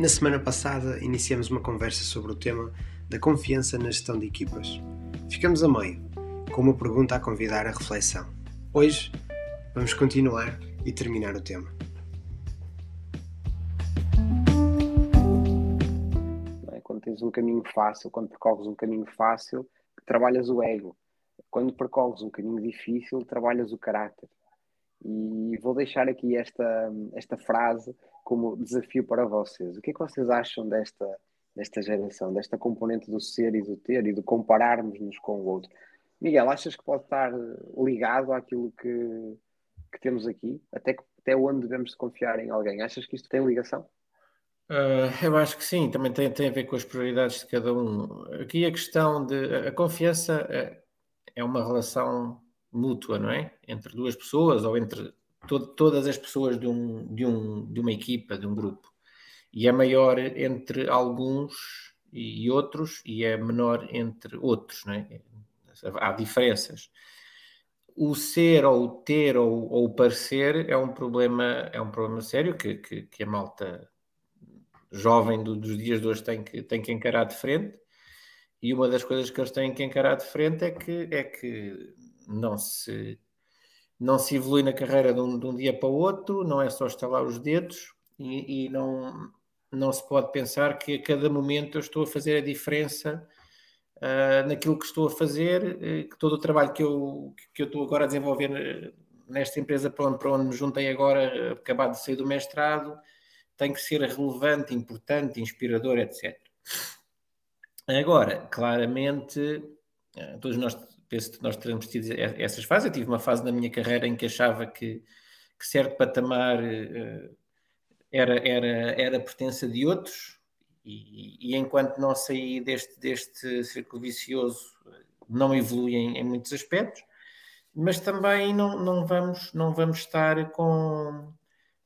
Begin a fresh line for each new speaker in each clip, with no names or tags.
Na semana passada iniciamos uma conversa sobre o tema da confiança na gestão de equipas. Ficamos a meio, com uma pergunta a convidar à reflexão. Hoje vamos continuar e terminar o tema.
É? Quando tens um caminho fácil, quando percorres um caminho fácil, trabalhas o ego. Quando percorres um caminho difícil, trabalhas o caráter. E vou deixar aqui esta, esta frase como desafio para vocês. O que é que vocês acham desta, desta geração, desta componente do ser e do ter e do compararmos-nos com o outro? Miguel, achas que pode estar ligado àquilo que, que temos aqui? Até, até onde devemos confiar em alguém? Achas que isto tem ligação?
Uh, eu acho que sim, também tem, tem a ver com as prioridades de cada um. Aqui a questão de. A confiança é, é uma relação mútua, não é? Entre duas pessoas ou entre to todas as pessoas de, um, de, um, de uma equipa, de um grupo. E é maior entre alguns e outros e é menor entre outros, não é? Há diferenças. O ser ou o ter ou, ou o parecer é um problema, é um problema sério que, que, que a malta jovem do, dos dias de hoje tem que, tem que encarar de frente. E uma das coisas que eles têm que encarar de frente é que, é que não se não se evolui na carreira de um, de um dia para o outro, não é só estalar os dedos e, e, não, não se pode pensar que a cada momento eu estou a fazer a diferença uh, naquilo que estou a fazer, uh, que todo o trabalho que eu, que eu estou agora a desenvolver eh, nesta empresa para onde, para onde me juntei agora, acabado de sair do mestrado, tem que ser relevante, importante, inspirador, etc. Agora, claramente, todos nós penso que nós teremos tido essas fases. Eu tive uma fase na minha carreira em que achava que, que certo patamar uh, era, era, era pertença de outros, e, e, enquanto não saí deste, deste círculo vicioso, não evolui em, em muitos aspectos, mas também não, não, vamos, não vamos estar com,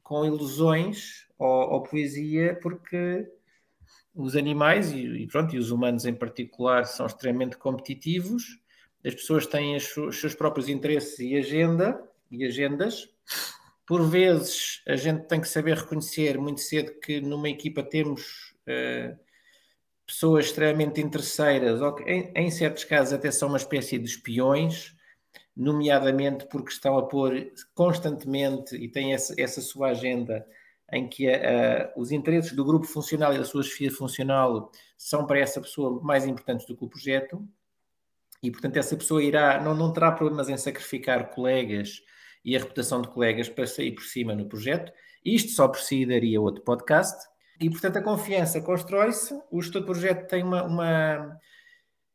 com ilusões ou, ou poesia, porque os animais e, e, pronto, e os humanos em particular são extremamente competitivos as pessoas têm os seus próprios interesses e agenda e agendas. Por vezes a gente tem que saber reconhecer muito cedo que numa equipa temos uh, pessoas extremamente interesseiras, ou que em, em, certos casos até são uma espécie de espiões, nomeadamente porque estão a pôr constantemente e têm essa, essa sua agenda em que os interesses do grupo funcional e da sua chefia funcional são para essa pessoa mais importantes do que o projeto e portanto essa pessoa irá, não, não terá problemas em sacrificar colegas e a reputação de colegas para sair por cima no projeto. Isto só por si daria outro podcast. E portanto a confiança constrói-se, o gestor de projeto tem uma, uma,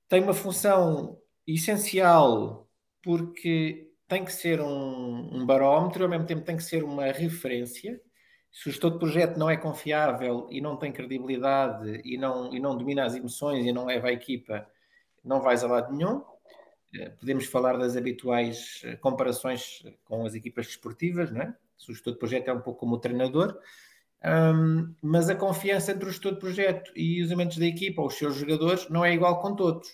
tem uma função essencial porque tem que ser um, um barómetro, ao mesmo tempo tem que ser uma referência. Se o gestor de projeto não é confiável e não tem credibilidade e não, e não domina as emoções e não leva a equipa não vais a lado nenhum. Eh, podemos falar das habituais eh, comparações com as equipas desportivas, não é? O gestor de projeto é um pouco como o treinador, um, mas a confiança entre o gestor de projeto e os elementos da equipa, ou os seus jogadores, não é igual com todos,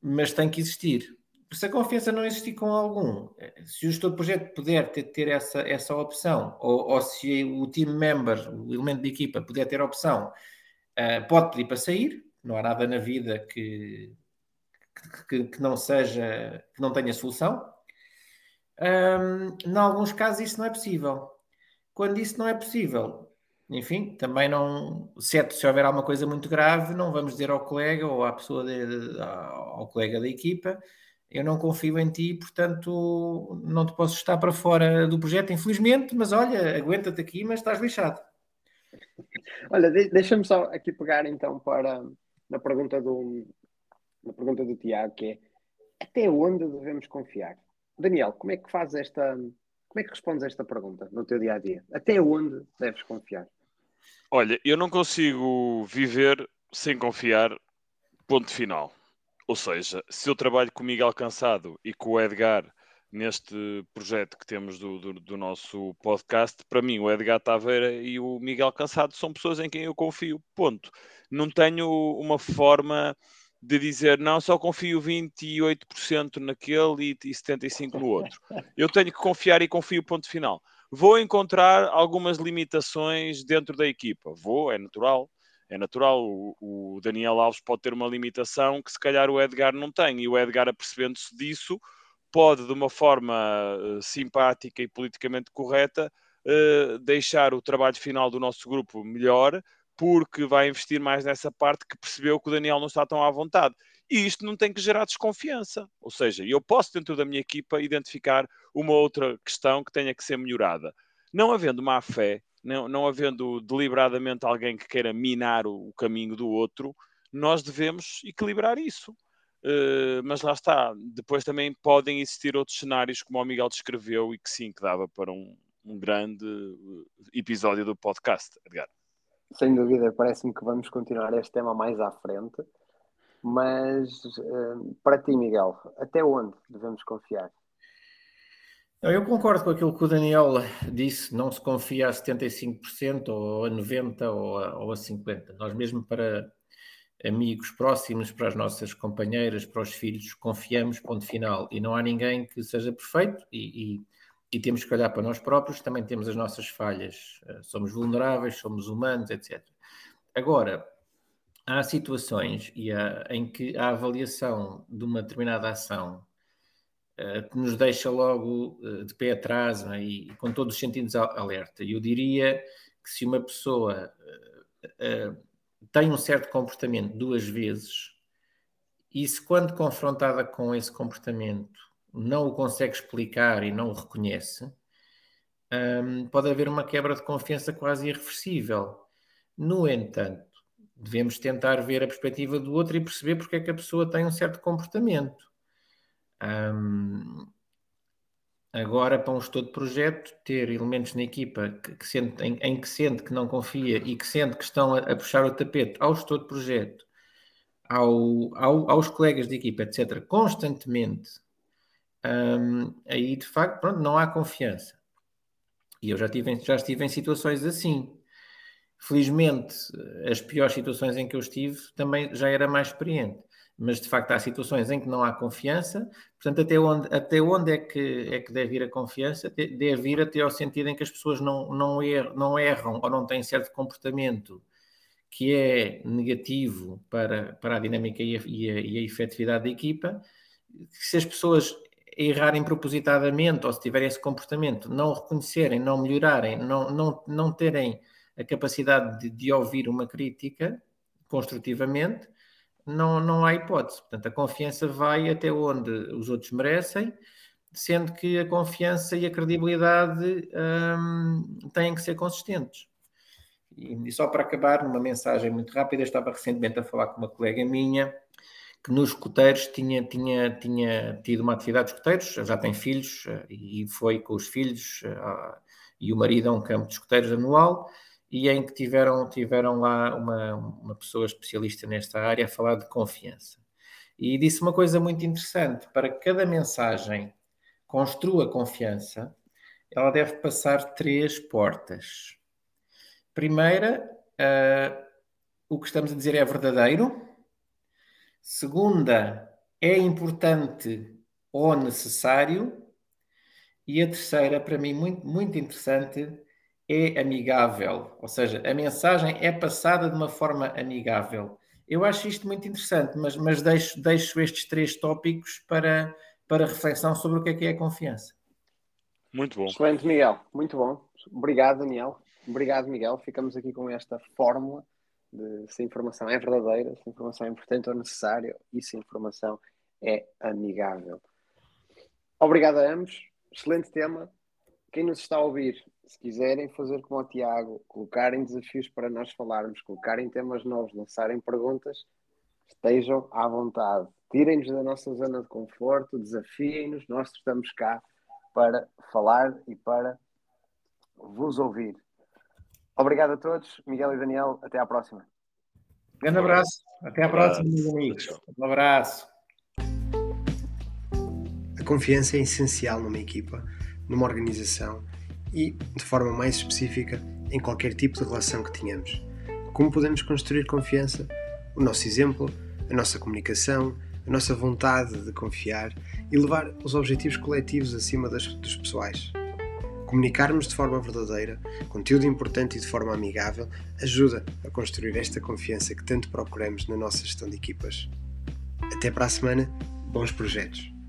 mas tem que existir. Se a confiança não existir com algum, eh, se o gestor de projeto puder ter, ter essa, essa opção, ou, ou, se o team member, o elemento da equipa, puder ter a opção, uh, pode pedir para sair, não há nada na vida que, que, que não seja, que não tenha solução. Um, em alguns casos isso não é possível. Quando isso não é possível, enfim, também não, certo, se houver alguma coisa muito grave, não vamos dizer ao colega ou à pessoa, de, ao colega da equipa, eu não confio em ti, portanto não te posso estar para fora do projeto, infelizmente, mas olha, aguenta-te aqui, mas estás lixado.
Olha, deixa-me só aqui pegar então para, na pergunta do, na pergunta do Tiago, que é até onde devemos confiar? Daniel, como é que fazes esta. Como é que respondes a esta pergunta no teu dia a dia? Até onde deves confiar?
Olha, eu não consigo viver sem confiar, ponto final. Ou seja, se eu trabalho com o Miguel Cansado e com o Edgar neste projeto que temos do, do, do, nosso podcast, para mim o Edgar Taveira e o Miguel Cansado são pessoas em quem eu confio, ponto. Não tenho uma forma de dizer não, só confio 28% naquele e, e 75% no outro. Eu tenho que confiar e confio, ponto final. vou encontrar algumas limitações dentro da equipa. Vou, é natural. É natural, o, o Daniel Alves pode ter uma limitação que se calhar o Edgar não tem, e o Edgar, apercebendo-se disso, pode, de uma forma uh, simpática e politicamente correta, uh, deixar o trabalho final do nosso grupo melhor, porque vai investir mais nessa parte que percebeu que o Daniel não está tão à vontade. E isto não tem que gerar desconfiança. Ou seja, eu posso, dentro da minha equipa, identificar uma outra questão que tenha que ser melhorada. Não havendo má fé, não, não havendo deliberadamente alguém que queira minar o, o caminho do outro, nós devemos equilibrar isso. Uh, mas lá está, depois também podem existir outros cenários, como o Miguel descreveu, e que sim, que dava para um, um grande eh, episódio do podcast, Edgar.
Sem dúvida, parece-me que vamos continuar este tema mais à frente, mas uh, para ti, Miguel, até onde devemos confiar?
Eu concordo com aquilo que o Daniel disse, não se confia a 75% ou a 90% ou a, ou a 50%. Nós mesmo para amigos próximos, para as nossas companheiras, para os filhos, confiamos, ponto final. E não há ninguém que seja perfeito e, e, e temos que olhar para nós próprios, também temos as nossas falhas. Eh, somos vulneráveis, somos humanos, etc. Agora, há situações e há, em que a avaliação de uma determinada ação eh, nos deixa logo uh, de pé atrás é? e, com todos os sentidos alerta. Eu diria que se uma pessoa uh, tem um certo comportamento duas vezes e se quando confrontada com esse comportamento não o consegue explicar e não o reconhece, um, pode haver uma quebra de confiança quase irreversível. No entanto, devemos tentar ver a perspectiva do outro e perceber porque é que a pessoa tem um certo comportamento. Um, agora, para um estudo de projeto, ter elementos na equipa que, que sente, em, em, que sente que não confia e que sente que estão a, a puxar o tapete ao estudo de projeto, ao, ao, aos colegas de equipa, etc., constantemente, um, aí de facto pronto, não há confiança. E eu já, tive, já estive em situações assim. Felizmente, as piores situações em que eu estive também já era mais experiente mas de facto há situações em que não há confiança, portanto, até onde, até onde é, que, é que deve ir a confiança? Deve ir até ao sentido em que as pessoas não, não, er, não erram ou não têm certo comportamento que é negativo para, para a dinâmica e a, e, a, e a efetividade da equipa, se as pessoas errarem propositadamente ou se tiverem esse comportamento, não reconhecerem, não melhorarem, não, não, não terem a capacidade de, de ouvir uma crítica construtivamente, não, não há hipótese. Portanto, a confiança vai até onde os outros merecem, sendo que a confiança e a credibilidade hum, têm que ser consistentes. E, e, só para acabar, numa mensagem muito rápida, estava recentemente a falar com uma colega minha que nos escuteiros tinha, tinha, tinha tido uma atividade de escuteiros, já tem filhos eh, e foi com os filhos eh, e o marido a um campo de escuteiros anual e em que tiveram, tiveram lá uma, uma pessoa especialista nesta área a falar de confiança. E disse uma coisa muito interessante: para que cada mensagem construa confiança, ela deve passar três portas. Primeira, uh, o que estamos a dizer é verdadeiro. Segunda, é importante ou necessário. E a terceira, para mim, muito, muito interessante, é amigável, ou seja, a mensagem é passada de uma forma amigável. Eu acho isto muito interessante, mas, mas deixo, deixo estes três tópicos para, para reflexão sobre o que é que é a confiança.
Muito bom.
Excelente, Miguel. Muito bom. Obrigado, Daniel. Obrigado, Miguel. Ficamos aqui com esta fórmula de se a informação é verdadeira, se a informação é importante ou necessária e se a informação é amigável. Obrigado a ambos. Excelente tema. Quem nos está a ouvir, se quiserem fazer como o Tiago, colocarem desafios para nós falarmos, colocarem temas novos, lançarem perguntas, estejam à vontade. Tirem-nos da nossa zona de conforto, desafiem-nos, nós estamos cá para falar e para vos ouvir. Obrigado a todos, Miguel e Daniel, até à próxima.
Grande abraço, até à próxima, meus amigos. Um abraço.
A confiança é essencial numa equipa, numa organização e, de forma mais específica, em qualquer tipo de relação que tenhamos. Como podemos construir confiança? O nosso exemplo, a nossa comunicação, a nossa vontade de confiar e levar os objetivos coletivos acima dos pessoais. Comunicarmos de forma verdadeira, conteúdo importante e de forma amigável ajuda a construir esta confiança que tanto procuramos na nossa gestão de equipas. Até para a semana, bons projetos!